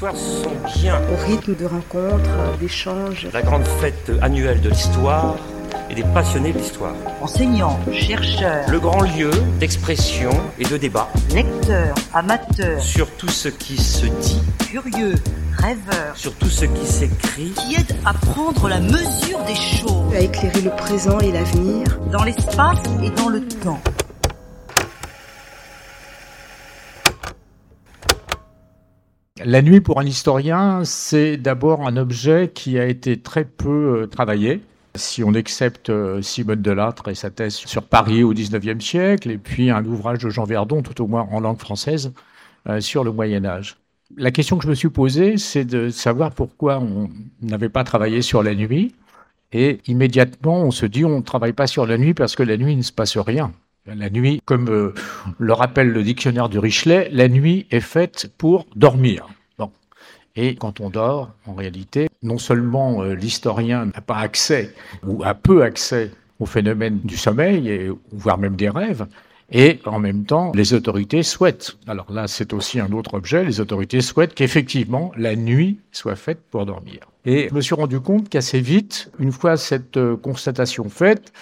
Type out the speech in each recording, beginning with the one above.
sont bien. Au rythme de rencontres, d'échanges. La grande fête annuelle de l'histoire et des passionnés de l'histoire. Enseignants, chercheurs. Le grand lieu d'expression et de débat. Lecteurs, amateurs. Sur tout ce qui se dit. Curieux, rêveurs. Sur tout ce qui s'écrit. Qui aide à prendre la mesure des choses. À éclairer le présent et l'avenir. Dans l'espace et dans le temps. La nuit pour un historien, c'est d'abord un objet qui a été très peu euh, travaillé. Si on accepte euh, Simone Delattre et sa thèse sur Paris au XIXe siècle, et puis un ouvrage de Jean Verdon, tout au moins en langue française, euh, sur le Moyen Âge. La question que je me suis posée, c'est de savoir pourquoi on n'avait pas travaillé sur la nuit. Et immédiatement, on se dit, on ne travaille pas sur la nuit parce que la nuit, ne se passe rien. La nuit, comme euh, le rappelle le dictionnaire du Richelet, la nuit est faite pour dormir. Bon. Et quand on dort, en réalité, non seulement euh, l'historien n'a pas accès ou a peu accès au phénomène du sommeil, et, voire même des rêves, et en même temps, les autorités souhaitent, alors là c'est aussi un autre objet, les autorités souhaitent qu'effectivement la nuit soit faite pour dormir. Et je me suis rendu compte qu'assez vite, une fois cette euh, constatation faite,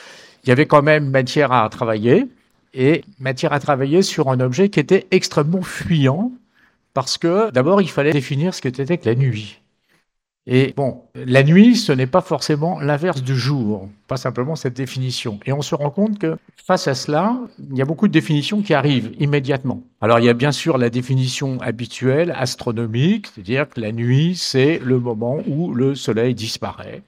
il y avait quand même matière à travailler, et matière à travailler sur un objet qui était extrêmement fuyant, parce que d'abord, il fallait définir ce qu'était que la nuit. Et bon, la nuit, ce n'est pas forcément l'inverse du jour, pas simplement cette définition. Et on se rend compte que face à cela, il y a beaucoup de définitions qui arrivent immédiatement. Alors il y a bien sûr la définition habituelle, astronomique, c'est-à-dire que la nuit, c'est le moment où le soleil disparaît.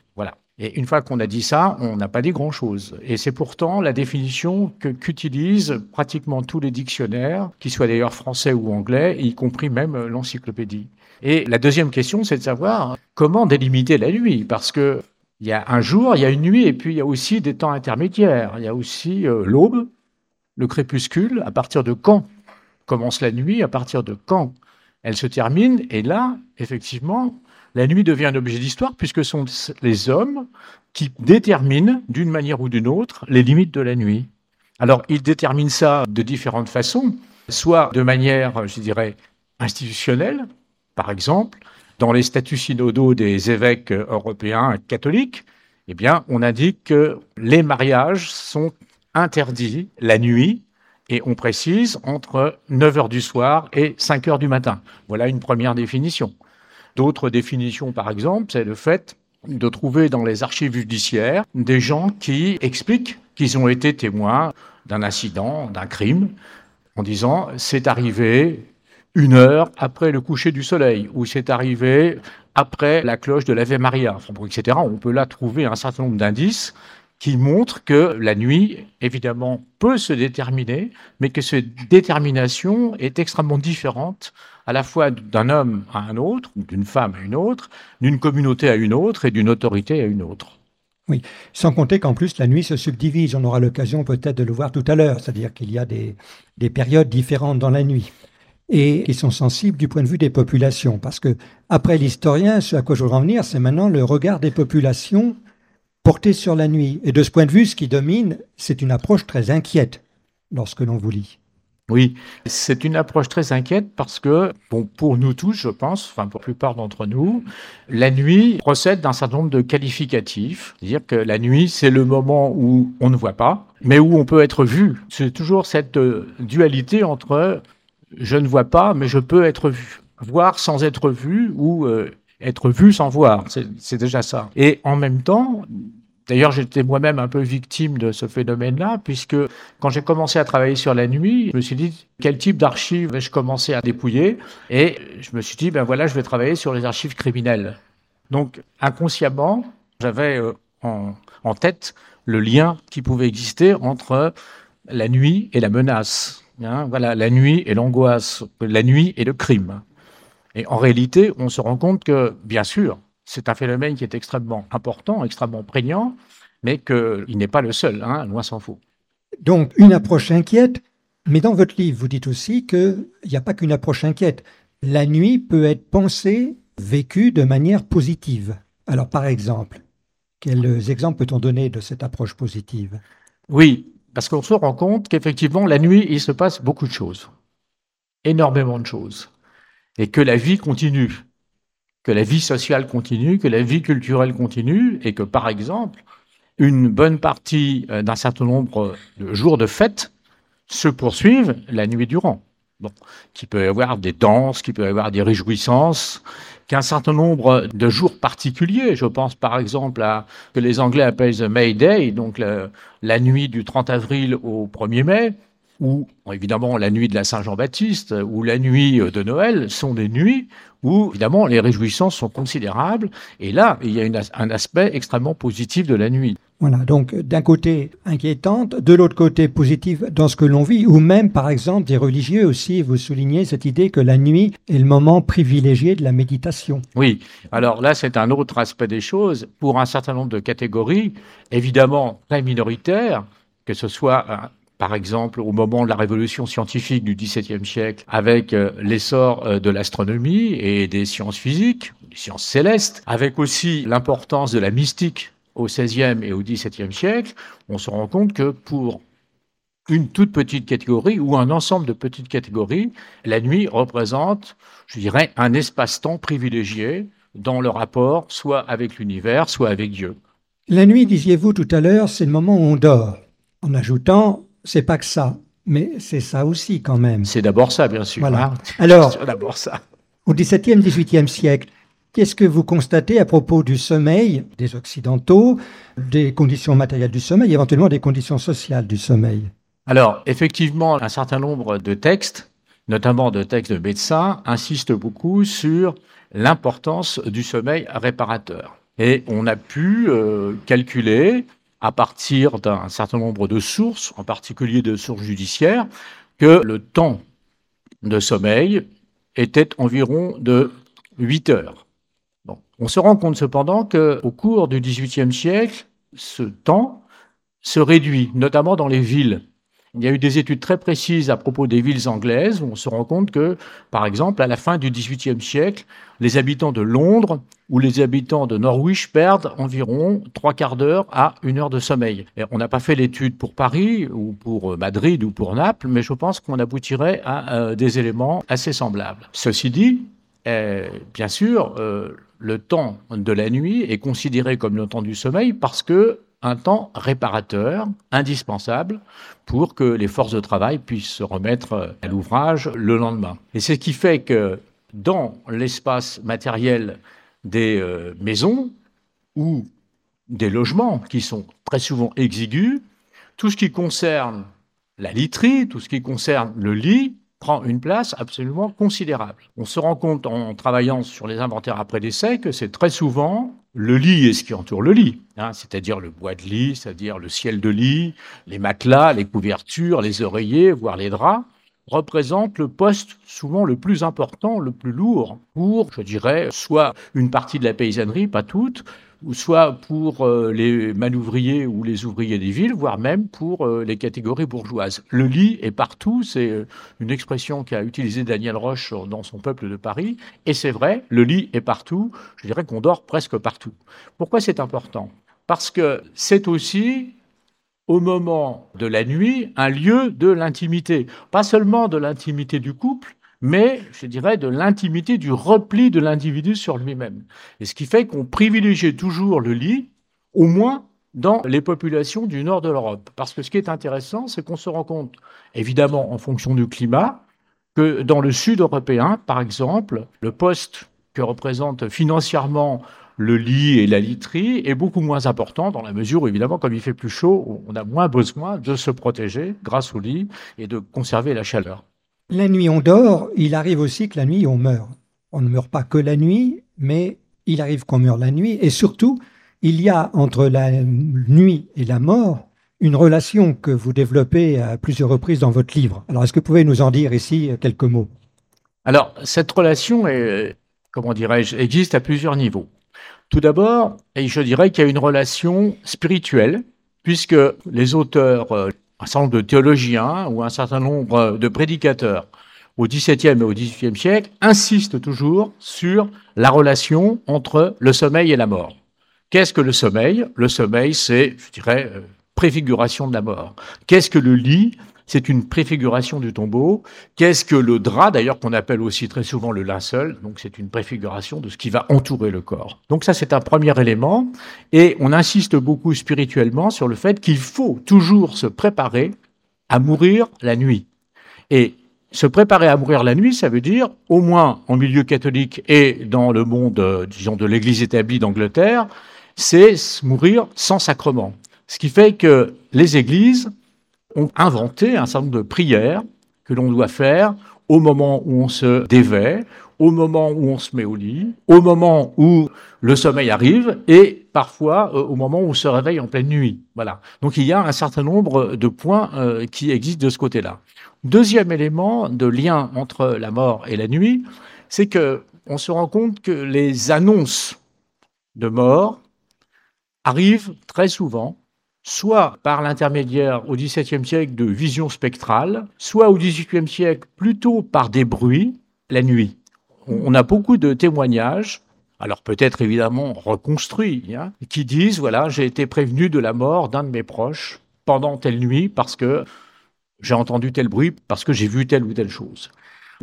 Et une fois qu'on a dit ça, on n'a pas dit grand-chose. Et c'est pourtant la définition qu'utilisent pratiquement tous les dictionnaires, qu'ils soient d'ailleurs français ou anglais, y compris même l'encyclopédie. Et la deuxième question, c'est de savoir comment délimiter la nuit, parce que il y a un jour, il y a une nuit, et puis il y a aussi des temps intermédiaires. Il y a aussi euh, l'aube, le crépuscule. À partir de quand commence la nuit? À partir de quand elle se termine? Et là, effectivement, la nuit devient un objet d'histoire puisque sont les hommes qui déterminent d'une manière ou d'une autre les limites de la nuit. Alors, ils déterminent ça de différentes façons, soit de manière, je dirais, institutionnelle, par exemple, dans les statuts synodaux des évêques européens catholiques, eh bien, on indique que les mariages sont interdits la nuit et on précise entre 9 heures du soir et 5 heures du matin. Voilà une première définition. D'autres définitions, par exemple, c'est le fait de trouver dans les archives judiciaires des gens qui expliquent qu'ils ont été témoins d'un incident, d'un crime, en disant c'est arrivé une heure après le coucher du soleil, ou c'est arrivé après la cloche de l'Ave Maria, etc. On peut là trouver un certain nombre d'indices qui montrent que la nuit, évidemment, peut se déterminer, mais que cette détermination est extrêmement différente à la fois d'un homme à un autre, d'une femme à une autre, d'une communauté à une autre et d'une autorité à une autre. Oui, sans compter qu'en plus la nuit se subdivise. On aura l'occasion peut-être de le voir tout à l'heure, c'est-à-dire qu'il y a des, des, périodes différentes dans la nuit et qui sont sensibles du point de vue des populations. Parce que après l'historien, ce à quoi je veux en venir, c'est maintenant le regard des populations porté sur la nuit. Et de ce point de vue, ce qui domine, c'est une approche très inquiète lorsque l'on vous lit. Oui, c'est une approche très inquiète parce que, bon, pour nous tous, je pense, enfin pour la plupart d'entre nous, la nuit procède d'un certain nombre de qualificatifs. C'est-à-dire que la nuit, c'est le moment où on ne voit pas, mais où on peut être vu. C'est toujours cette euh, dualité entre je ne vois pas, mais je peux être vu. Voir sans être vu ou euh, être vu sans voir. C'est déjà ça. Et en même temps, D'ailleurs, j'étais moi-même un peu victime de ce phénomène-là, puisque quand j'ai commencé à travailler sur la nuit, je me suis dit quel type d'archives vais-je commencer à dépouiller? Et je me suis dit, ben voilà, je vais travailler sur les archives criminelles. Donc, inconsciemment, j'avais euh, en, tête le lien qui pouvait exister entre la nuit et la menace. Hein. voilà, la nuit et l'angoisse, la nuit et le crime. Et en réalité, on se rend compte que, bien sûr, c'est un phénomène qui est extrêmement important, extrêmement prégnant, mais qu'il n'est pas le seul, hein, loin s'en faut. Donc, une approche inquiète, mais dans votre livre, vous dites aussi qu'il n'y a pas qu'une approche inquiète. La nuit peut être pensée, vécue de manière positive. Alors, par exemple, quels exemples peut-on donner de cette approche positive? Oui, parce qu'on se rend compte qu'effectivement, la nuit, il se passe beaucoup de choses, énormément de choses, et que la vie continue. Que la vie sociale continue, que la vie culturelle continue, et que par exemple, une bonne partie euh, d'un certain nombre de jours de fête se poursuivent la nuit durant. Bon, qui peut y avoir des danses, qui peut y avoir des réjouissances, qu'un certain nombre de jours particuliers, je pense par exemple à que les Anglais appellent the May Day, donc la nuit du 30 avril au 1er mai, ou évidemment la nuit de la Saint-Jean-Baptiste ou la nuit de Noël sont des nuits où évidemment les réjouissances sont considérables. Et là, il y a une, un aspect extrêmement positif de la nuit. Voilà, donc d'un côté inquiétante, de l'autre côté positive dans ce que l'on vit, ou même par exemple des religieux aussi, vous soulignez cette idée que la nuit est le moment privilégié de la méditation. Oui, alors là c'est un autre aspect des choses. Pour un certain nombre de catégories, évidemment très minoritaires, que ce soit par exemple au moment de la révolution scientifique du XVIIe siècle, avec euh, l'essor euh, de l'astronomie et des sciences physiques, des sciences célestes, avec aussi l'importance de la mystique au XVIe et au XVIIe siècle, on se rend compte que pour une toute petite catégorie ou un ensemble de petites catégories, la nuit représente, je dirais, un espace-temps privilégié dans le rapport soit avec l'univers, soit avec Dieu. La nuit, disiez-vous tout à l'heure, c'est le moment où on dort, en ajoutant c'est pas que ça, mais c'est ça aussi quand même. C'est d'abord ça, bien sûr. Voilà. hein. Alors, C'est d'abord ça. au XVIIe, XVIIIe siècle, qu'est-ce que vous constatez à propos du sommeil des Occidentaux, des conditions matérielles du sommeil, éventuellement des conditions sociales du sommeil? Alors, effectivement, un certain nombre de textes, notamment de textes de médecins, insistent beaucoup sur l'importance du sommeil réparateur. Et on a pu euh, calculer, à partir d'un certain nombre de sources, en particulier de sources judiciaires, que le temps de sommeil était environ de 8 heures. On se rend compte cependant qu'au cours du XVIIIe siècle, ce temps se réduit, notamment dans les villes. Il y a eu des études très précises à propos des villes anglaises où on se rend compte que, par exemple, à la fin du XVIIIe siècle, les habitants de Londres ou les habitants de Norwich perdent environ trois quarts d'heure à une heure de sommeil. Et on n'a pas fait l'étude pour Paris ou pour euh, Madrid ou pour Naples, mais je pense qu'on aboutirait à euh, des éléments assez semblables. Ceci dit, euh, bien sûr, euh, le temps de la nuit est considéré comme le temps du sommeil parce que un temps réparateur, indispensable pour que les forces de travail puissent se remettre à l'ouvrage le lendemain. Et c'est ce qui fait que dans l'espace matériel des euh, maisons ou des logements qui sont très souvent exigus, tout ce qui concerne la literie, tout ce qui concerne le lit, prend une place absolument considérable. On se rend compte en travaillant sur les inventaires après décès que c'est très souvent le lit et ce qui entoure le lit, hein, c'est-à-dire le bois de lit, c'est-à-dire le ciel de lit, les matelas, les couvertures, les oreillers, voire les draps, représentent le poste souvent le plus important, le plus lourd pour, je dirais, soit une partie de la paysannerie, pas toute, ou soit pour euh, les manouvriers ou les ouvriers des villes, voire même pour euh, les catégories bourgeoises. Le lit est partout, c'est euh, une expression qu'a utilisée Daniel Roche dans son Peuple de Paris, et c'est vrai, le lit est partout, je dirais qu'on dort presque partout. Pourquoi c'est important? Parce que c'est aussi au moment de la nuit un lieu de l'intimité, pas seulement de l'intimité du couple, mais je dirais de l'intimité du repli de l'individu sur lui-même. Et ce qui fait qu'on privilégie toujours le lit, au moins dans les populations du nord de l'Europe. Parce que ce qui est intéressant, c'est qu'on se rend compte, évidemment en fonction du climat, que dans le sud européen, par exemple, le poste que représente financièrement le lit et la literie est beaucoup moins important dans la mesure où, évidemment, comme il fait plus chaud, on a moins besoin de se protéger grâce au lit et de conserver la chaleur. La nuit, on dort. Il arrive aussi que la nuit, on meurt. On ne meurt pas que la nuit, mais il arrive qu'on meure la nuit. Et surtout, il y a entre la nuit et la mort une relation que vous développez à plusieurs reprises dans votre livre. Alors, est-ce que vous pouvez nous en dire ici quelques mots? Alors, cette relation est, comment dirais-je, existe à plusieurs niveaux. Tout d'abord, et je dirais qu'il y a une relation spirituelle, puisque les auteurs, euh, un certain nombre de théologiens ou un certain nombre de prédicateurs au XVIIe et au XVIIIe siècle insistent toujours sur la relation entre le sommeil et la mort. Qu'est-ce que le sommeil? Le sommeil, c'est, je dirais, euh, préfiguration de la mort. Qu'est-ce que le lit? C'est une préfiguration du tombeau. Qu'est-ce que le drap, d'ailleurs, qu'on appelle aussi très souvent le linceul? Donc, c'est une préfiguration de ce qui va entourer le corps. Donc, ça, c'est un premier élément. Et on insiste beaucoup spirituellement sur le fait qu'il faut toujours se préparer à mourir la nuit. Et se préparer à mourir la nuit, ça veut dire, au moins en milieu catholique et dans le monde, euh, disons, de l'Église établie d'Angleterre, c'est mourir sans sacrement. Ce qui fait que les églises ont inventé un certain nombre de prières que l'on doit faire au moment où on se dévait, au moment où on se met au lit, au moment où le sommeil arrive et parfois euh, au moment où on se réveille en pleine nuit. Voilà. Donc il y a un certain nombre de points euh, qui existent de ce côté-là. Deuxième élément de lien entre la mort et la nuit, c'est que on se rend compte que les annonces de mort arrivent très souvent soit par l'intermédiaire au XVIIe siècle de visions spectrales, soit au XVIIIe siècle plutôt par des bruits la nuit. On a beaucoup de témoignages, alors peut-être évidemment reconstruits, hein, qui disent voilà, j'ai été prévenu de la mort d'un de mes proches pendant telle nuit parce que j'ai entendu tel bruit, parce que j'ai vu telle ou telle chose.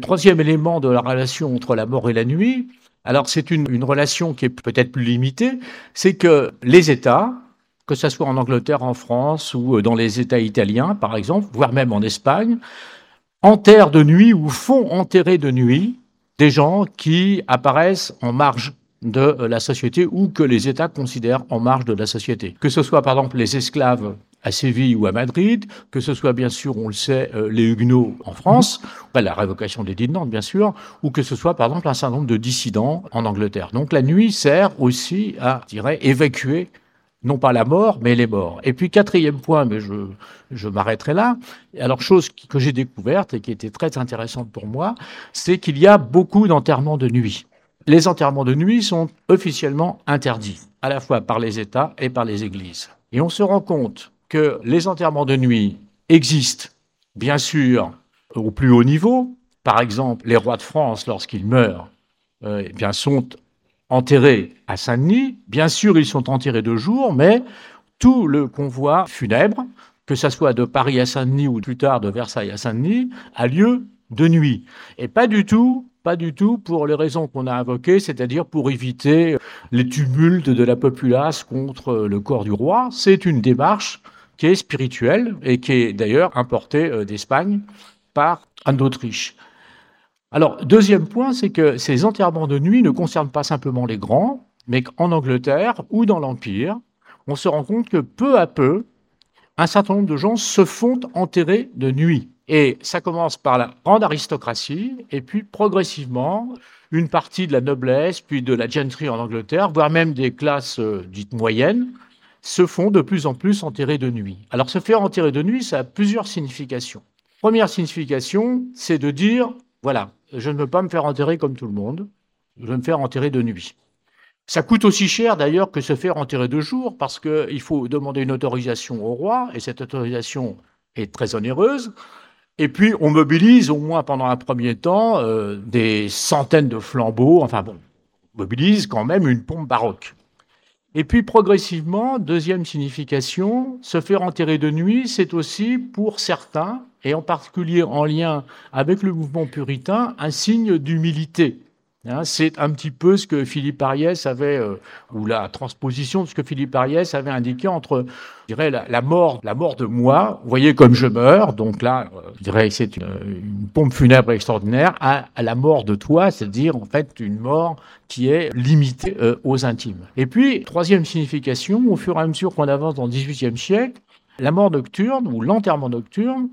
Troisième élément de la relation entre la mort et la nuit, alors c'est une, une relation qui est peut-être plus limitée, c'est que les États, que ce soit en Angleterre, en France ou euh, dans les États italiens, par exemple, voire même en Espagne, enterrent de nuit ou font enterrer de nuit des gens qui apparaissent en marge de euh, la société ou que les États considèrent en marge de la société. Que ce soit par exemple les esclaves à Séville ou à Madrid, que ce soit bien sûr, on le sait, euh, les Huguenots en France, la révocation des de Nantes bien sûr, ou que ce soit par exemple un certain nombre de dissidents en Angleterre. Donc la nuit sert aussi à, je dirais, évacuer non pas la mort, mais les morts. Et puis quatrième point, mais je, m'arrêterai là. Alors chose que j'ai découverte et qui était très intéressante pour moi, c'est qu'il y a beaucoup d'enterrements de nuit. Les enterrements de nuit sont officiellement interdits, à la fois par les États et par les Églises. Et on se rend compte que les enterrements de nuit existent, bien sûr, au plus haut niveau. Par exemple, les rois de France, lorsqu'ils meurent, euh, eh bien, sont enterrés à Saint-Denis. Bien sûr, ils sont enterrés de jour, mais tout le convoi funèbre, que ce soit de Paris à Saint-Denis ou plus tard de Versailles à Saint-Denis, a lieu de nuit. Et pas du tout, pas du tout pour les raisons qu'on a invoquées, c'est-à-dire pour éviter les tumultes de la populace contre le corps du roi. C'est une démarche qui est spirituelle et qui est d'ailleurs importée euh, d'Espagne par Anne d'Autriche. Alors, deuxième point, c'est que ces enterrements de nuit ne concernent pas simplement les grands, mais qu'en Angleterre ou dans l'Empire, on se rend compte que peu à peu, un certain nombre de gens se font enterrer de nuit. Et ça commence par la grande aristocratie, et puis progressivement, une partie de la noblesse, puis de la gentry en Angleterre, voire même des classes euh, dites moyennes, se font de plus en plus enterrer de nuit. Alors se faire enterrer de nuit, ça a plusieurs significations. Première signification, c'est de dire, voilà, je ne veux pas me faire enterrer comme tout le monde, je veux me faire enterrer de nuit. Ça coûte aussi cher d'ailleurs que se faire enterrer de jour, parce qu'il faut demander une autorisation au roi, et cette autorisation est très onéreuse. Et puis on mobilise au moins pendant un premier temps euh, des centaines de flambeaux, enfin bon, on mobilise quand même une pompe baroque. Et puis progressivement, deuxième signification, se faire enterrer de nuit, c'est aussi pour certains et en particulier en lien avec le mouvement puritain, un signe d'humilité. Hein, c'est un petit peu ce que Philippe Ariès avait, euh, ou la transposition de ce que Philippe Ariès avait indiqué entre, je dirais, la, mort, la mort de moi, vous voyez comme je meurs, donc là, euh, je dirais c'est une, pompe funèbre extraordinaire, à, la mort de toi, c'est-à-dire en fait une mort qui est limitée euh, aux intimes. Et puis, troisième signification, au fur et à mesure qu'on avance dans le XVIIIe siècle, la mort nocturne ou l'enterrement nocturne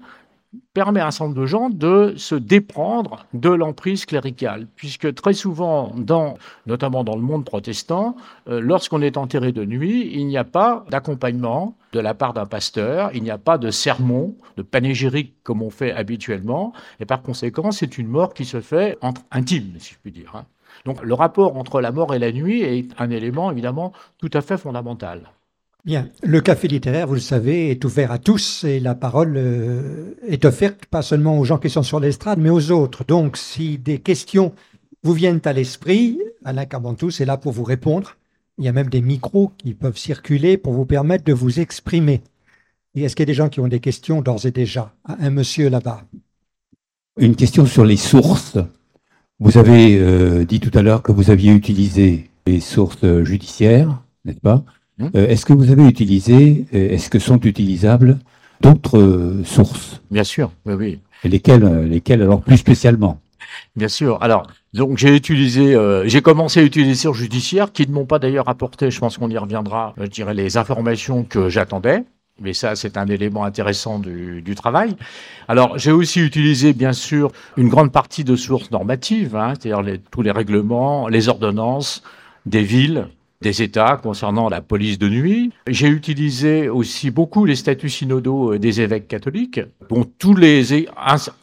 permet à un certain nombre de gens de se déprendre de l'emprise cléricale, puisque très souvent, dans, notamment dans le monde protestant, euh, lorsqu'on est enterré de nuit, il n'y a pas d'accompagnement de la part d'un pasteur, il n'y a pas de sermon, de panégyrique comme on fait habituellement, et par conséquent, c'est une mort qui se fait entre intimes, si je puis dire. Hein. Donc le rapport entre la mort et la nuit est un élément évidemment tout à fait fondamental. Bien, le café littéraire, vous le savez, est ouvert à tous et la parole euh, est offerte pas seulement aux gens qui sont sur l'estrade, mais aux autres. Donc, si des questions vous viennent à l'esprit, Alain Carbantous est là pour vous répondre. Il y a même des micros qui peuvent circuler pour vous permettre de vous exprimer. Et est-ce qu'il y a des gens qui ont des questions d'ores et déjà Un monsieur là-bas? Une question sur les sources. Vous avez euh, dit tout à l'heure que vous aviez utilisé les sources judiciaires, n'est-ce pas? Euh, Est-ce que vous avez utilisé, euh, est-ce que sont utilisables d'autres euh, sources? Bien sûr, oui, oui. Et lesquelles, euh, lesquelles alors plus spécialement? Bien sûr. Alors, donc j'ai utilisé, euh, j'ai commencé à utiliser les sources judiciaires qui ne m'ont pas d'ailleurs apporté, je pense qu'on y reviendra, je dirais les informations que j'attendais. Mais ça, c'est un élément intéressant du, du travail. Alors, j'ai aussi utilisé, bien sûr, une grande partie de sources normatives, hein, c'est-à-dire les- tous les règlements, les ordonnances des villes, des États concernant la police de nuit. J'ai utilisé aussi beaucoup les statuts synodaux euh, des évêques catholiques. Bon, tous les,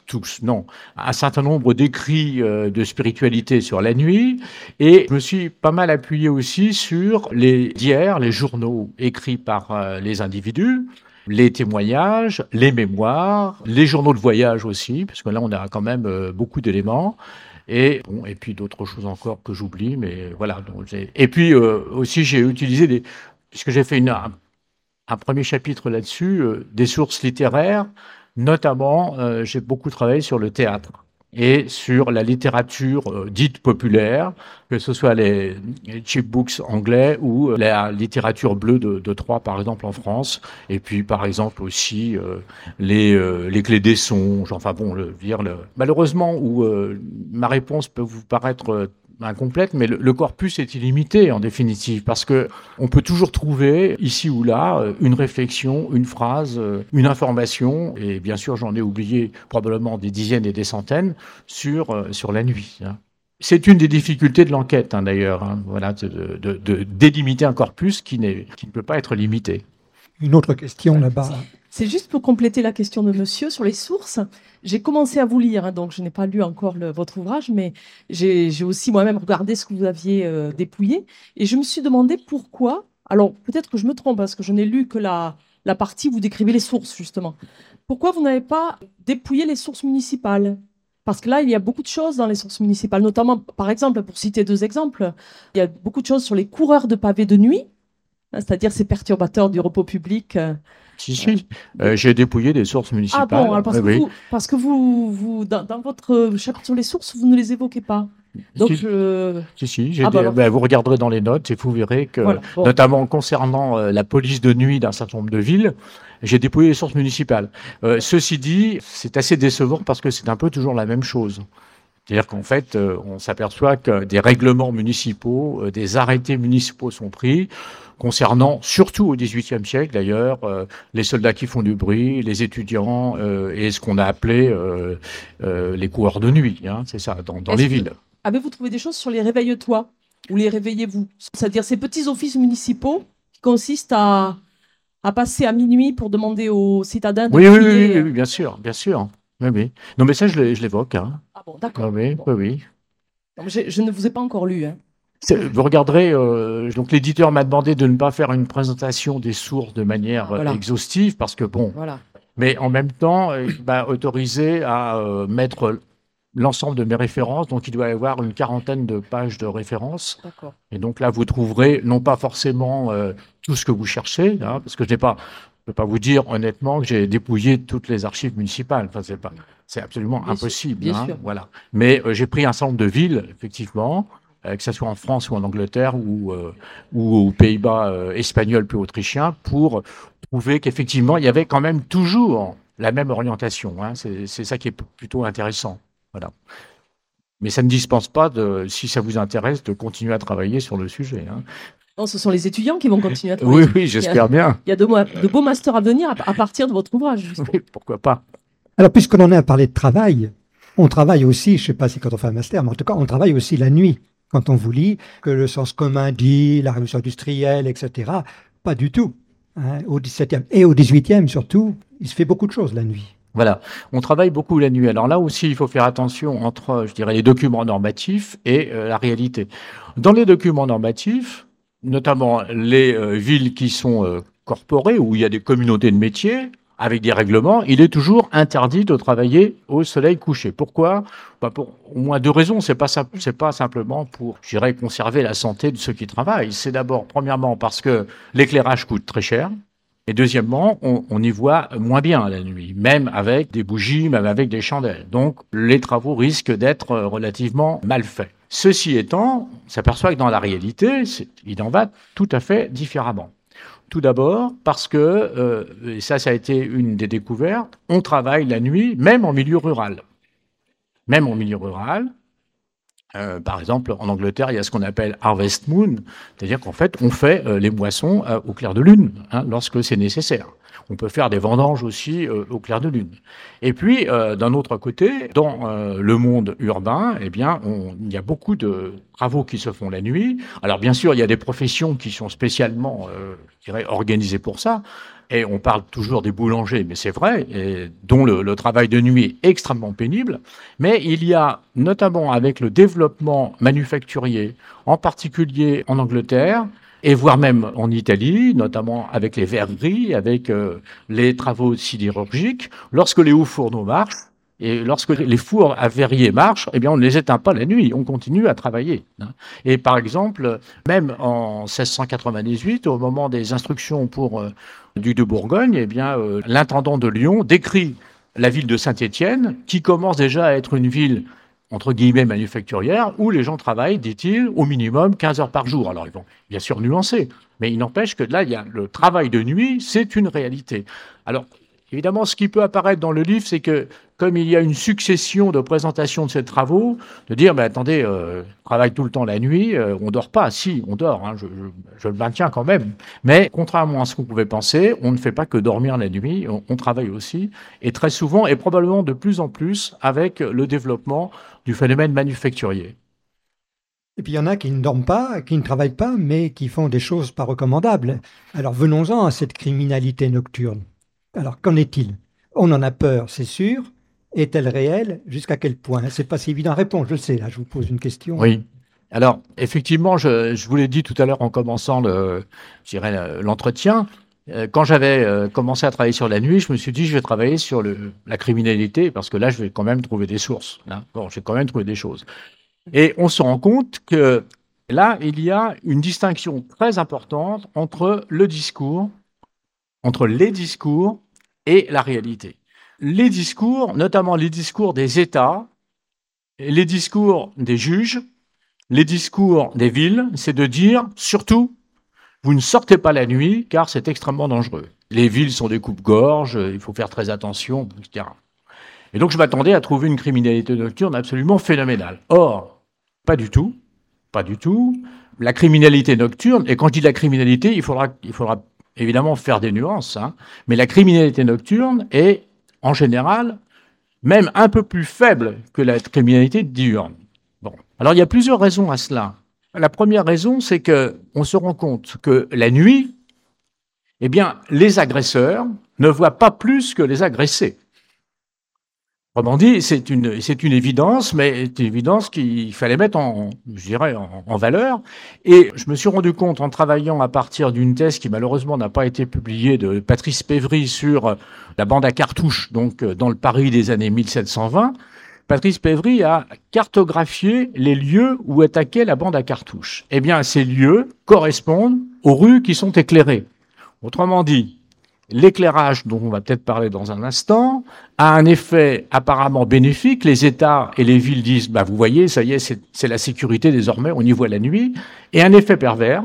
tous, non, un certain nombre d'écrits euh, de spiritualité sur la nuit. Et je me suis pas mal appuyé aussi sur les diaires, les journaux écrits par euh, les individus les témoignages, les mémoires, les journaux de voyage aussi, parce que là on a quand même beaucoup d'éléments. Et bon, et puis d'autres choses encore que j'oublie, mais voilà. et puis euh, aussi j'ai utilisé des, puisque j'ai fait une, un, un premier chapitre là-dessus, euh, des sources littéraires, notamment euh, j'ai beaucoup travaillé sur le théâtre et sur la littérature euh, dite populaire, que ce soit les, les cheap books anglais ou euh, la littérature bleue de, de Troyes, par exemple, en France, et puis, par exemple, aussi euh, les, euh, les clés des songes, enfin bon, le, dire, le, malheureusement, où ma réponse peut vous paraître incomplète, mais le, le corpus est illimité en définitive, parce que on peut toujours trouver ici ou là euh, une réflexion, une phrase, euh, une information, et bien sûr j'en ai oublié probablement des dizaines et des centaines sur euh, sur la nuit. hein. C'est une des difficultés de l'enquête, hein, d'ailleurs, hein, voilà, de, de, de- de délimiter un corpus qui ne peut pas être limité. Une autre question là-bas. C'est juste pour compléter la question de monsieur sur les sources. J'ai commencé à vous lire, hein, donc je n'ai pas lu encore votre ouvrage, mais j'ai aussi moi-même regardé ce que vous aviez euh, dépouillé. Et je me suis demandé pourquoi. Alors peut-être que je me trompe, parce que je n'ai lu que la, la partie où vous décrivez les sources, justement. Pourquoi vous n'avez pas dépouillé les sources municipales? Parce que là, il y a beaucoup de choses dans les sources municipales, notamment, par exemple, pour citer deux exemples, il y a beaucoup de choses sur les coureurs de pavés de nuit, hein, c'est-à-dire ces perturbateurs du repos public. euh, Si, si, euh, j'ai dépouillé des sources ah municipales. bon, alors parce, que oui. vous, parce que vous, vous dans, dans votre chapitre sur les sources, vous ne les évoquez pas. Donc, Si, je... si, Ah, des- bah alors. ben, vous regarderez dans les notes et vous verrez que, Voilà, bon. notamment concernant euh, la police de nuit d'un certain nombre de villes, j'ai dépouillé les sources municipales. Euh, ceci dit, c'est assez décevant parce que c'est un peu toujours la même chose. C'est-à-dire qu'en fait, euh, on s'aperçoit que des règlements municipaux, euh, des arrêtés municipaux sont pris concernant, surtout au XVIIIe siècle d'ailleurs, euh, les soldats qui font du bruit, les étudiants euh, et ce qu'on a appelé euh, les coureurs de nuit, hein, c'est ça, dans, les villes. avez-vous trouvé des choses sur les réveille-toi ou les réveillez-vous? C'est-à-dire ces petits offices municipaux qui consistent à, à passer à minuit pour demander aux citadins de Oui, oui, oui, oui, bien sûr, bien sûr. Oui, oui. Non, mais ça, je l'évoque. Hein. Ah bon, d'accord. oui, oui, oui. Donc, j'ai- je ne vous ai pas encore lu. hein. Vous regarderez, euh, donc l'éditeur m'a demandé de ne pas faire une présentation des sources de manière Voilà. exhaustive, parce que bon, Voilà. mais en même temps, euh, il m'a autorisé à euh, mettre l'ensemble de mes références, donc il doit y avoir une quarantaine de pages de références. D'accord. Et donc là, vous trouverez non pas forcément euh, tout ce que vous cherchez, hein, parce que je n'ai pas, je peux pas vous dire honnêtement que j'ai dépouillé toutes les archives municipales. Enfin, c'est pas, c'est absolument Bien sûr, impossible. bien hein, sûr. Voilà. Mais euh, j'ai pris un nombre de villes, effectivement, euh, que ce soit en France ou en Angleterre ou, euh, ou aux Pays-Bas espagnols puis autrichiens, pour prouver qu'effectivement, il y avait quand même toujours la même orientation. hein. C'est ça qui est plutôt intéressant. Voilà. Mais ça ne dispense pas, de, si ça vous intéresse, de continuer à travailler sur le sujet. hein. Non, ce sont les étudiants qui vont continuer à travailler. Oui, oui, j'espère bien. Il y a de, beaux masters à venir à, à partir de votre ouvrage. justement. Oui, pourquoi pas. Alors, puisque l'on a parlé de travail, on travaille aussi, je ne sais pas si quand on fait un master, mais en tout cas, on travaille aussi la nuit. Quand on vous lit que le sens commun dit, la révolution industrielle, etc. Pas du tout. hein. au 17e et au 18e surtout, il se fait beaucoup de choses la nuit. Voilà, on travaille beaucoup la nuit. Alors là aussi, il faut faire attention entre, je dirais, les documents normatifs et euh, la réalité. Dans les documents normatifs, notamment les euh, villes qui sont euh, corporées, où il y a des communautés de métiers, avec des règlements, il est toujours interdit de travailler au soleil couché. Pourquoi? Bah Pour au moins deux raisons. C'est pas c'est pas simplement pour, je conserver la santé de ceux qui travaillent. C'est d'abord, premièrement, parce que l'éclairage coûte très cher. Et deuxièmement, on, y voit moins bien la nuit, même avec des bougies, même avec des chandelles. Donc les travaux risquent d'être relativement mal faits. Ceci étant, on s'aperçoit que dans la réalité, il en va tout à fait différemment. Tout d'abord parce que, euh, et ça, ça a été une des découvertes, on travaille la nuit, même en milieu rural. Même en milieu rural, euh, par exemple, en Angleterre, il y a ce qu'on appelle Harvest Moon, c'est-à-dire qu'en fait, on fait euh, les moissons euh, au clair de lune, hein, lorsque c'est nécessaire. On peut faire des vendanges aussi au clair de lune. Et puis, d'un autre côté, dans le monde urbain, eh bien, il y a beaucoup de travaux qui se font la nuit. Alors, bien sûr, il y a des professions qui sont spécialement, organisées pour ça. Et on parle toujours des boulangers, mais c'est vrai, et dont le, travail de nuit est extrêmement pénible. Mais il y a, notamment avec le développement manufacturier, en particulier en Angleterre, et voire même en Italie, notamment avec les verreries, avec euh, les travaux sidérurgiques, lorsque les hauts fourneaux marchent, et lorsque les fours à verrier marchent, eh bien, on ne les éteint pas la nuit, on continue à travailler. Hein. Et par exemple, même en 1698, au moment des instructions pour euh, du de Bourgogne, eh bien, euh, l'intendant de Lyon décrit la ville de Saint-Étienne, qui commence déjà à être une ville entre guillemets manufacturière, où les gens travaillent, dit-il, au minimum 15 heures par jour. Alors ils vont bien sûr nuancer, mais il n'empêche que là, il y a le travail de nuit, c'est une réalité. Alors Évidemment, ce qui peut apparaître dans le livre, c'est que comme il y a une succession de présentations de ces travaux, de dire, mais attendez, euh, on travaille tout le temps la nuit, euh, on dort pas. Si, on dort, hein, je, je, le maintiens quand même. Mais contrairement à ce qu'on pouvait penser, on ne fait pas que dormir la nuit, on, on, travaille aussi, et très souvent, et probablement de plus en plus, avec le développement du phénomène manufacturier. Et puis il y en a qui ne dorment pas, qui ne travaillent pas, mais qui font des choses pas recommandables. Alors venons-en à cette criminalité nocturne. Alors, qu'en est-il? On en a peur, c'est sûr. Est-elle réelle? Jusqu'à quel point? C'est pas si évident à répondre, je sais. Là, je vous pose une question. Oui. Alors, effectivement, je, vous l'ai dit tout à l'heure en commençant l'entretien. Euh, quand j'avais euh, commencé à travailler sur la nuit, je me suis dit, je vais travailler sur la criminalité, parce que là, je vais quand même trouver des sources. Hein. Bon, je vais quand même trouver des choses. Et on se rend compte que là, il y a une distinction très importante entre le discours, entre les discours et la réalité. Les discours, notamment les discours des États, les discours des juges, les discours des villes, c'est de dire, surtout, vous ne sortez pas la nuit car c'est extrêmement dangereux. Les villes sont des coupes-gorges, il faut faire très attention, etc. Et donc je m'attendais à trouver une criminalité nocturne absolument phénoménale. Or, pas du tout, pas du tout. La criminalité nocturne, et quand je dis la criminalité, il faudra, il faudra évidemment faire des nuances, hein, mais la criminalité nocturne est, en général, même un peu plus faible que la criminalité diurne. Bon. Alors, il y a plusieurs raisons à cela. La première raison, c'est que on se rend compte que la nuit, eh bien, les agresseurs ne voient pas plus que les agressés. Autrement dit, c'est une, c'est une évidence, mais c'est une évidence qu'il fallait mettre en, je dirais, en, valeur. Et je me suis rendu compte en travaillant à partir d'une thèse qui malheureusement n'a pas été publiée de Patrice Pévry sur la bande à cartouches, donc dans le Paris des années 1720. Patrice Pévry a cartographié les lieux où attaquait la bande à cartouches. Eh bien, ces lieux correspondent aux rues qui sont éclairées. Autrement dit, l'éclairage, dont on va peut-être parler dans un instant, a un effet apparemment bénéfique. Les États et les villes disent, bah, vous voyez, ça y est, c'est la sécurité désormais, on y voit la nuit. Et un effet pervers,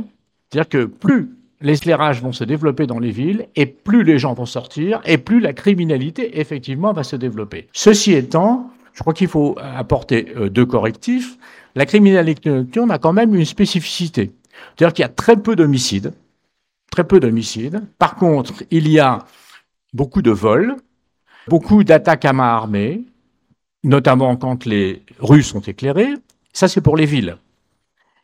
c'est-à-dire que plus les éclairages vont se développer dans les villes, et plus les gens vont sortir, et plus la criminalité, effectivement, va se développer. Ceci étant, je crois qu'il faut apporter euh, deux correctifs. La criminalité nocturne a quand même une spécificité. C'est-à-dire qu'il y a très peu d'homicides, très peu d'homicides. Par contre, il y a beaucoup de vols, beaucoup d'attaques à main armée, notamment quand les rues sont éclairées. Ça, c'est pour les villes.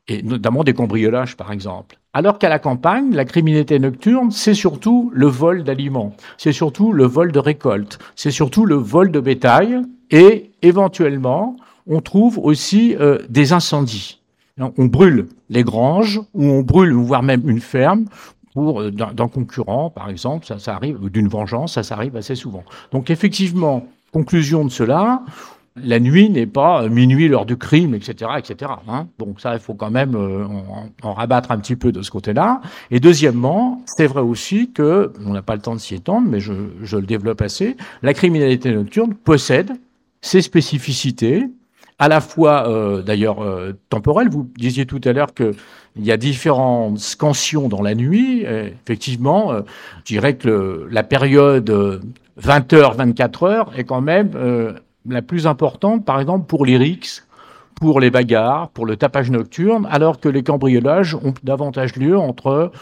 Et notamment des cambriolages, par exemple. Alors qu'à la campagne, la criminalité nocturne, c'est surtout le vol d'aliments, c'est surtout le vol de récoltes, c'est surtout le vol de bétail, et éventuellement, on trouve aussi euh, des incendies. On brûle les granges, ou on brûle, voire même une ferme, pour euh, d'un concurrent, par exemple, ça, ça arrive, d'une vengeance, ça, ça arrive assez souvent. Donc effectivement, conclusion de cela, La nuit n'est pas minuit, l'heure du crime, etc., etc. Hein. Donc ça, il faut quand même euh, en, rabattre un petit peu de ce côté-là. Et deuxièmement, c'est vrai aussi que, on n'a pas le temps de s'y étendre, mais je, le développe assez, la criminalité nocturne possède ses spécificités, à la fois euh, d'ailleurs euh, temporelles. Vous disiez tout à l'heure qu'il y a différentes scansions dans la nuit. Effectivement, euh, je dirais que la période 20h, 24h est quand même euh, la plus importante, par exemple, pour les rixes, pour les bagarres, pour le tapage nocturne, alors que les cambriolages ont davantage lieu entre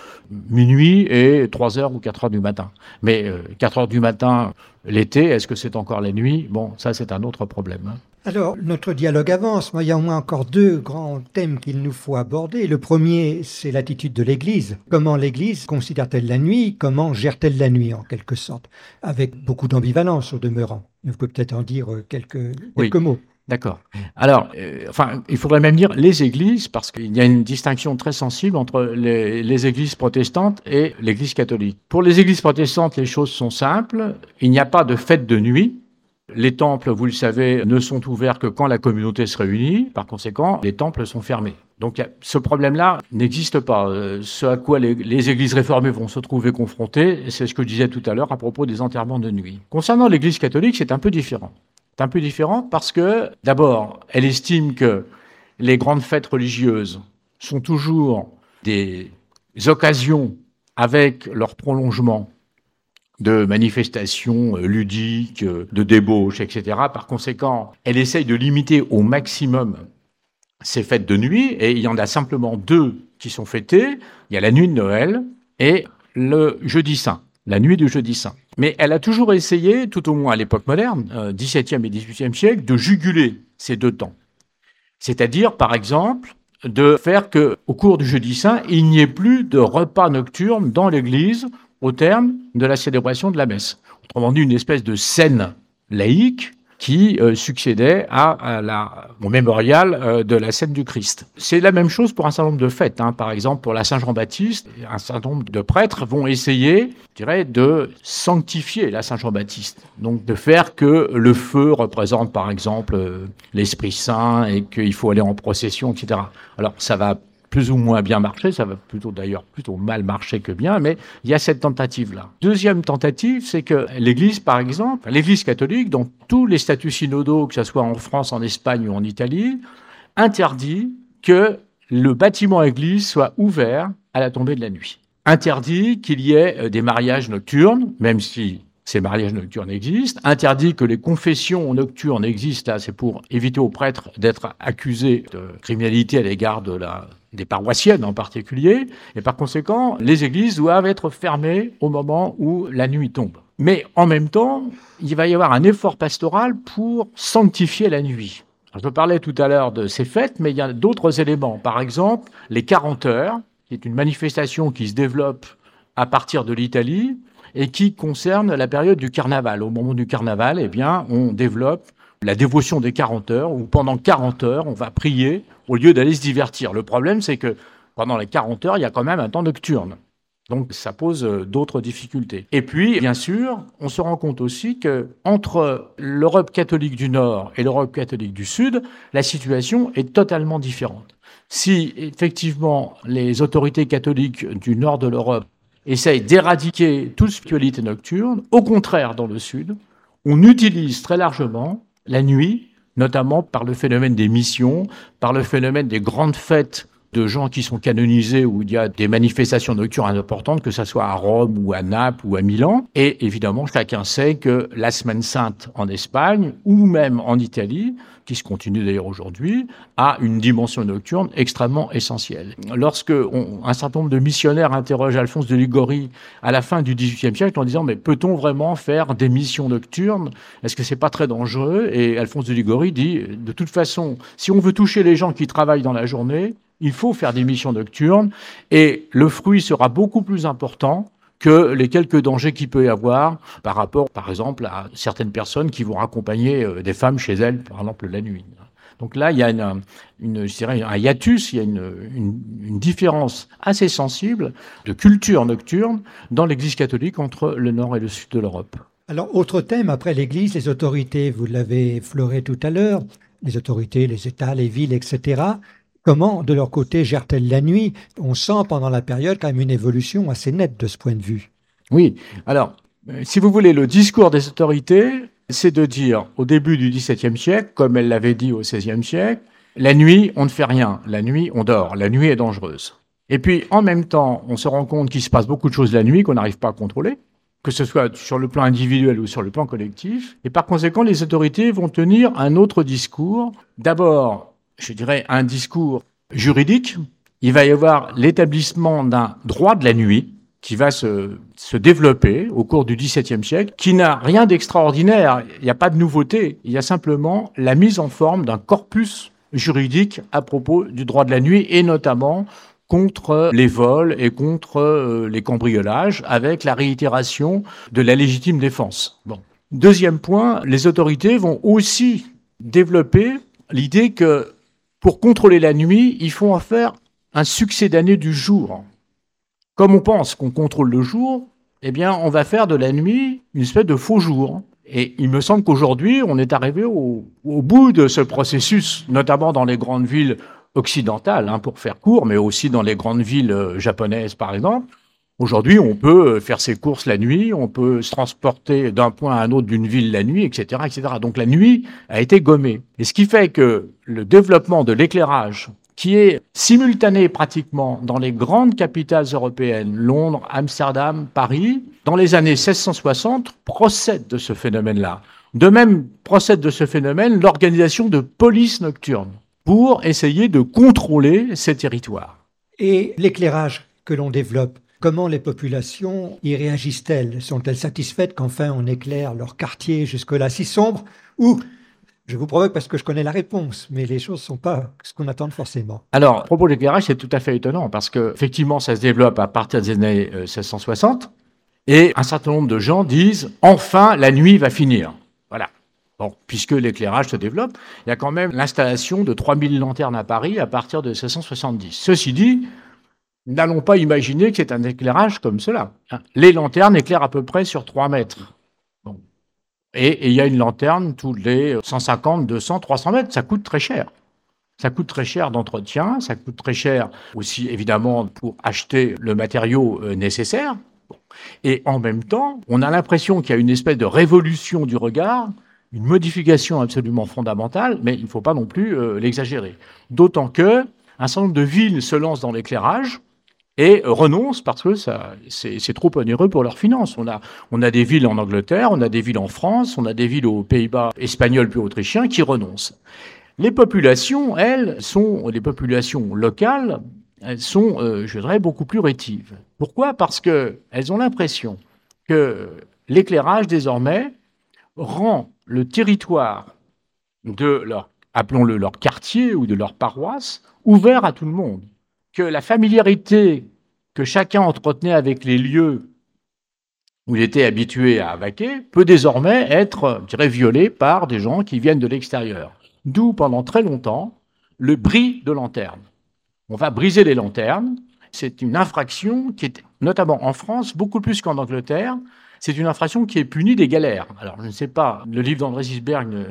minuit et 3h ou 4h du matin. Mais euh, 4h du matin, l'été, est-ce que c'est encore la nuit? Bon, ça c'est un autre problème. hein. Alors, notre dialogue avance. Moi, il y a au moins encore deux grands thèmes qu'il nous faut aborder. Le premier, c'est l'attitude de l'Église. Comment l'Église considère-t-elle la nuit? Comment gère-t-elle la nuit, en quelque sorte? Avec beaucoup d'ambivalence au demeurant. Vous pouvez peut-être en dire euh, quelques, Oui. quelques mots. D'accord. Alors, euh, enfin, il faudrait même dire les églises, parce qu'il y a une distinction très sensible entre les, églises protestantes et l'église catholique. Pour les églises protestantes, les choses sont simples. Il n'y a pas de fête de nuit. Les temples, vous le savez, ne sont ouverts que quand la communauté se réunit. Par conséquent, les temples sont fermés. Donc ce problème-là n'existe pas. Euh, Ce à quoi les, les églises réformées vont se trouver confrontées, c'est ce que je disais tout à l'heure à propos des enterrements de nuit. Concernant l'église catholique, c'est un peu différent. C'est un peu différent parce que, d'abord, elle estime que les grandes fêtes religieuses sont toujours des occasions avec leur prolongement de manifestations euh, ludiques, euh, de débauches, etc. Par conséquent, elle essaye de limiter au maximum ces fêtes de nuit, et il y en a simplement deux qui sont fêtées. Il y a la nuit de Noël et le jeudi saint, la nuit du jeudi saint. Mais elle a toujours essayé, tout au moins à l'époque moderne, euh, 17e et 18e siècle, de juguler ces deux temps. C'est-à-dire, par exemple, de faire que, au cours du jeudi saint, il n'y ait plus de repas nocturne dans l'église au terme de la célébration de la messe. Autrement dit, une espèce de scène laïque qui euh, succédait à, à la, au mémorial euh, de la scène du Christ. C'est la même chose pour un certain nombre de fêtes. hein. Par exemple, pour la Saint-Jean-Baptiste, un certain nombre de prêtres vont essayer, je dirais, de sanctifier la Saint-Jean-Baptiste. Donc de faire que le feu représente, par exemple, euh, l'Esprit Saint et qu'il faut aller en procession, etc. Alors ça va plus ou moins bien marcher, ça va plutôt d'ailleurs plutôt mal marcher que bien, mais il y a cette tentative-là. Deuxième tentative, c'est que l'Église, par exemple, l'Église catholique, dans tous les statuts synodaux, que ce soit en France, en Espagne ou en Italie, interdit que le bâtiment église soit ouvert à la tombée de la nuit. Interdit qu'il y ait euh, des mariages nocturnes, même si ces mariages nocturnes existent. Interdit que les confessions nocturnes existent. C'est pour éviter aux prêtres d'être accusés de criminalité à l'égard de la, des paroissiennes en particulier. Et par conséquent, les églises doivent être fermées au moment où la nuit tombe. Mais en même temps, il va y avoir un effort pastoral pour sanctifier la nuit. Je parlais tout à l'heure de ces fêtes, mais il y a d'autres éléments. Par exemple, les 40 heures, qui est une manifestation qui se développe à partir de l'Italie et qui concerne la période du carnaval. Au moment du carnaval, eh bien, on développe la dévotion des 40 heures, où pendant 40 heures, on va prier au lieu d'aller se divertir. Le problème, c'est que pendant les 40 heures, il y a quand même un temps nocturne. Donc ça pose euh, d'autres difficultés. Et puis, bien sûr, on se rend compte aussi que entre l'Europe catholique du Nord et l'Europe catholique du Sud, la situation est totalement différente. Si effectivement les autorités catholiques du nord de l'Europe essayent d'éradiquer toute spiritualité nocturne, au contraire, dans le Sud, on utilise très largement la nuit, notamment par le phénomène des missions, par le phénomène des grandes fêtes de gens qui sont canonisés où il y a des manifestations nocturnes importantes, que ce soit à Rome ou à Naples ou à Milan. Et évidemment, chacun sait que la Semaine Sainte en Espagne ou même en Italie, qui se continue d'ailleurs aujourd'hui, a une dimension nocturne extrêmement essentielle. Lorsque un certain nombre de missionnaires interrogent Alphonse de Liguori à la fin du XVIIIe siècle en disant mais peut-on vraiment faire des missions nocturnes? Est-ce que c'est pas très dangereux? Et Alphonse de Liguori dit de toute façon, si on veut toucher les gens qui travaillent dans la journée, il faut faire des missions nocturnes et le fruit sera beaucoup plus important que les quelques dangers qu'il peut y avoir par rapport, par exemple, à certaines personnes qui vont accompagner euh, des femmes chez elles, par exemple, la nuit. Donc là, il y a une, un hiatus, il y a une différence assez sensible de culture nocturne dans l'Église catholique entre le nord et le sud de l'Europe. Alors, autre thème, après l'Église, les autorités, vous l'avez effleuré tout à l'heure, les autorités, les États, les villes, etc. Comment, de leur côté, gèrent-elles la nuit? On sent pendant la période quand même une évolution assez nette de ce point de vue. Oui, alors, euh, si vous voulez, le discours des autorités, c'est de dire, au début du XVIIe siècle, comme elle l'avait dit au XVIe siècle, la nuit, on ne fait rien, la nuit, on dort, la nuit est dangereuse. Et puis, en même temps, on se rend compte qu'il se passe beaucoup de choses la nuit qu'on n'arrive pas à contrôler que ce soit sur le plan individuel ou sur le plan collectif. Et par conséquent, les autorités vont tenir un autre discours. D'abord, je dirais un discours juridique. Il va y avoir l'établissement d'un droit de la nuit qui va se, se développer au cours du XVIIe siècle, qui n'a rien d'extraordinaire. Il n'y a pas de nouveauté. Il y a simplement la mise en forme d'un corpus juridique à propos du droit de la nuit et notamment contre les vols et contre euh, les cambriolages, avec la réitération de la légitime défense. Bon. Deuxième point, les autorités vont aussi développer l'idée que pour contrôler la nuit, il faut en faire un succès d'année du jour. Comme on pense qu'on contrôle le jour, eh bien, on va faire de la nuit une espèce de faux jour. Et il me semble qu'aujourd'hui, on est arrivé au, bout de ce processus, notamment dans les grandes villes occidentale, hein, pour faire court, mais aussi dans les grandes villes euh, japonaises, par exemple. Aujourd'hui, on peut euh, faire ses courses la nuit, on peut se transporter d'un point à un autre d'une ville la nuit, etc., etc. Donc la nuit a été gommée. Et ce qui fait que le développement de l'éclairage, qui est simultané pratiquement dans les grandes capitales européennes, Londres, Amsterdam, Paris, dans les années 1660, procède de ce phénomène-là. De même procède de ce phénomène l'organisation de police nocturne pour essayer de contrôler ces territoires. Et l'éclairage que l'on développe, comment les populations y réagissent-elles? Sont-elles satisfaites qu'enfin on éclaire leur quartier jusque-là si sombre? Ou je vous provoque parce que je connais la réponse, mais les choses ne sont pas ce qu'on attend forcément. Alors, à propos de l'éclairage, c'est tout à fait étonnant parce que effectivement, ça se développe à partir des années 1660 euh, et un certain nombre de gens disent enfin la nuit va finir. Voilà. Bon, puisque l'éclairage se développe, il y a quand même l'installation de 3000 lanternes à Paris à partir de 1670. Ceci dit, n'allons pas imaginer que c'est un éclairage comme cela. Hein. Les lanternes éclairent à peu près sur 3 mètres. Et, il y a une lanterne tous les 150, 200, 300 mètres. Ça coûte très cher. Ça coûte très cher d'entretien, ça coûte très cher aussi évidemment pour acheter le matériau euh, nécessaire. Et en même temps, on a l'impression qu'il y a une espèce de révolution du regard une modification absolument fondamentale, mais il ne faut pas non plus euh, l'exagérer. D'autant que un certain nombre de villes se lancent dans l'éclairage et renoncent parce que c'est trop onéreux pour leurs finances. On a, on a des villes en Angleterre, on a des villes en France, on a des villes aux Pays-Bas espagnols puis autrichiens qui renoncent. Les populations, elles, sont les populations locales, elles sont, euh, je dirais, beaucoup plus rétives. Pourquoi? Parce qu'elles ont l'impression que l'éclairage, désormais, rend le territoire de leur, appelons-le leur quartier ou de leur paroisse, ouvert à tout le monde. Que la familiarité que chacun entretenait avec les lieux où il était habitué à vaquer peut désormais être, je violée par des gens qui viennent de l'extérieur. D'où, pendant très longtemps, le bris de lanterne. On va briser les lanternes. C'est une infraction qui est, notamment en France, beaucoup plus qu'en Angleterre, c'est une infraction qui est punie des galères. Alors, je ne sais pas, le livre d'André Gisberg ne,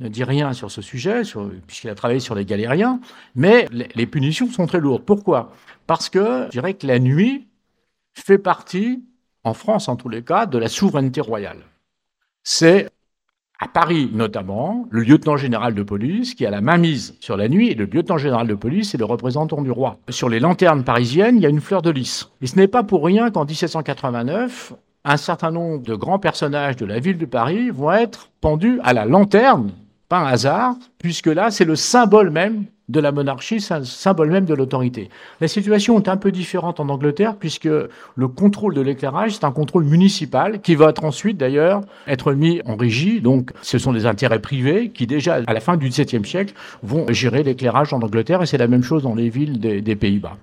dit rien sur ce sujet, puisqu'il a travaillé sur les galériens, mais les, punitions sont très lourdes. Pourquoi? Parce que je dirais que la nuit fait partie, en France en tous les cas, de la souveraineté royale. C'est à Paris notamment, le lieutenant général de police qui a la mainmise sur la nuit, et le lieutenant général de police est le représentant du roi. Sur les lanternes parisiennes, il y a une fleur de lys. Et ce n'est pas pour rien qu'en 1789, un certain nombre de grands personnages de la ville de Paris vont être pendus à la lanterne, pas un hasard, puisque là, c'est le symbole même de la monarchie, c'est un symbole même de l'autorité. La situation est un peu différente en Angleterre, puisque le contrôle de l'éclairage, c'est un contrôle municipal qui va être ensuite, d'ailleurs, être mis en régie. Donc, ce sont des intérêts privés qui, déjà, à la fin du XVIIe siècle, vont gérer l'éclairage en Angleterre, et c'est la même chose dans les villes des, Pays-Bas.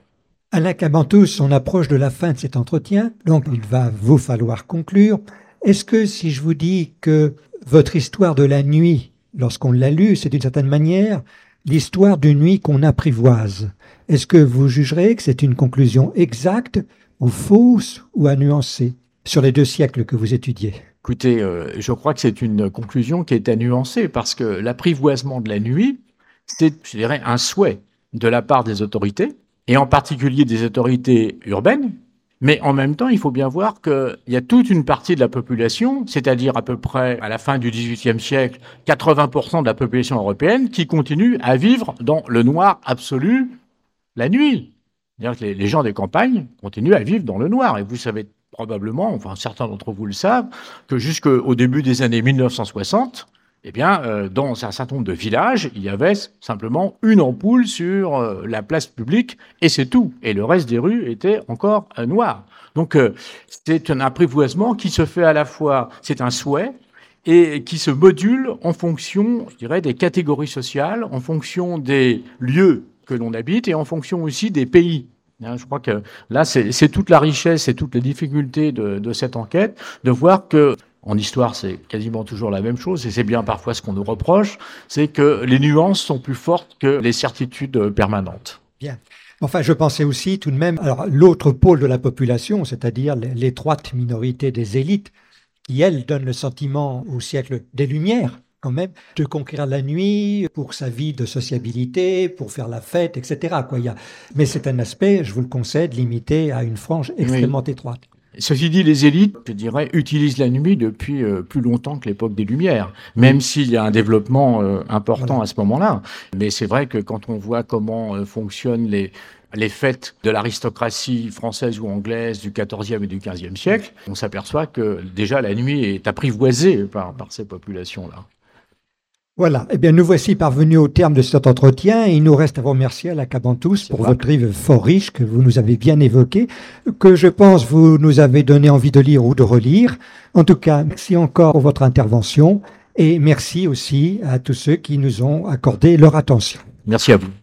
Alain Cabantous, on approche de la fin de cet entretien, donc il va vous falloir conclure. Est-ce que si je vous dis que votre histoire de la nuit, lorsqu'on l'a lue, c'est d'une certaine manière l'histoire d'une nuit qu'on apprivoise, est-ce que vous jugerez que c'est une conclusion exacte ou fausse ou à nuancer sur les deux siècles que vous étudiez? Écoutez, euh, je crois que c'est une conclusion qui est à nuancer parce que l'apprivoisement de la nuit, c'est, je dirais, un souhait de la part des autorités, et en particulier des autorités urbaines, mais en même temps, il faut bien voir qu'il y a toute une partie de la population, c'est-à-dire à peu près à la fin du XVIIIe siècle, 80% de la population européenne, qui continue à vivre dans le noir absolu la nuit. C'est-à-dire que les gens des campagnes continuent à vivre dans le noir. Et vous savez probablement, enfin certains d'entre vous le savent, que jusqu'au début des années 1960, eh bien, euh, dans un certain nombre de villages, il y avait simplement une ampoule sur euh, la place publique et c'est tout. Et le reste des rues était encore euh, noir. Donc, c'est un apprivoisement qui se fait à la fois, c'est un souhait, et qui se module en fonction, je dirais, des catégories sociales, en fonction des lieux que l'on habite et en fonction aussi des pays. Hein, je crois que là, c'est toute la richesse et toutes les difficultés de, de cette enquête, de voir que en histoire, c'est quasiment toujours la même chose, et c'est bien parfois ce qu'on nous reproche, c'est que les nuances sont plus fortes que les certitudes permanentes. Bien. Enfin, je pensais aussi tout de même, alors l'autre pôle de la population, c'est-à-dire l'étroite minorité des élites, qui, elles, donnent le sentiment au siècle des Lumières, quand même, de conquérir la nuit pour sa vie de sociabilité, pour faire la fête, etc. Quoi. Il y a... Mais c'est un aspect, je vous le concède, limité à une frange extrêmement étroite. Ceci dit, les élites, je dirais, utilisent la nuit depuis euh, plus longtemps que l'époque des Lumières, même s'il y a un développement euh, important à ce moment-là. Mais c'est vrai que quand on voit comment euh, fonctionnent les, les fêtes de l'aristocratie française ou anglaise du XIVe et du XVe siècle, on s'aperçoit que déjà la nuit est apprivoisée par, par ces populations-là. Voilà, eh bien nous voici parvenus au terme de cet entretien et il nous reste à vous remercier à la Cabantous pour votre livre fort riche que vous nous avez bien évoqué, que je pense vous nous avez donné envie de lire ou de relire. En tout cas, merci encore pour votre intervention et merci aussi à tous ceux qui nous ont accordé leur attention. Merci à vous.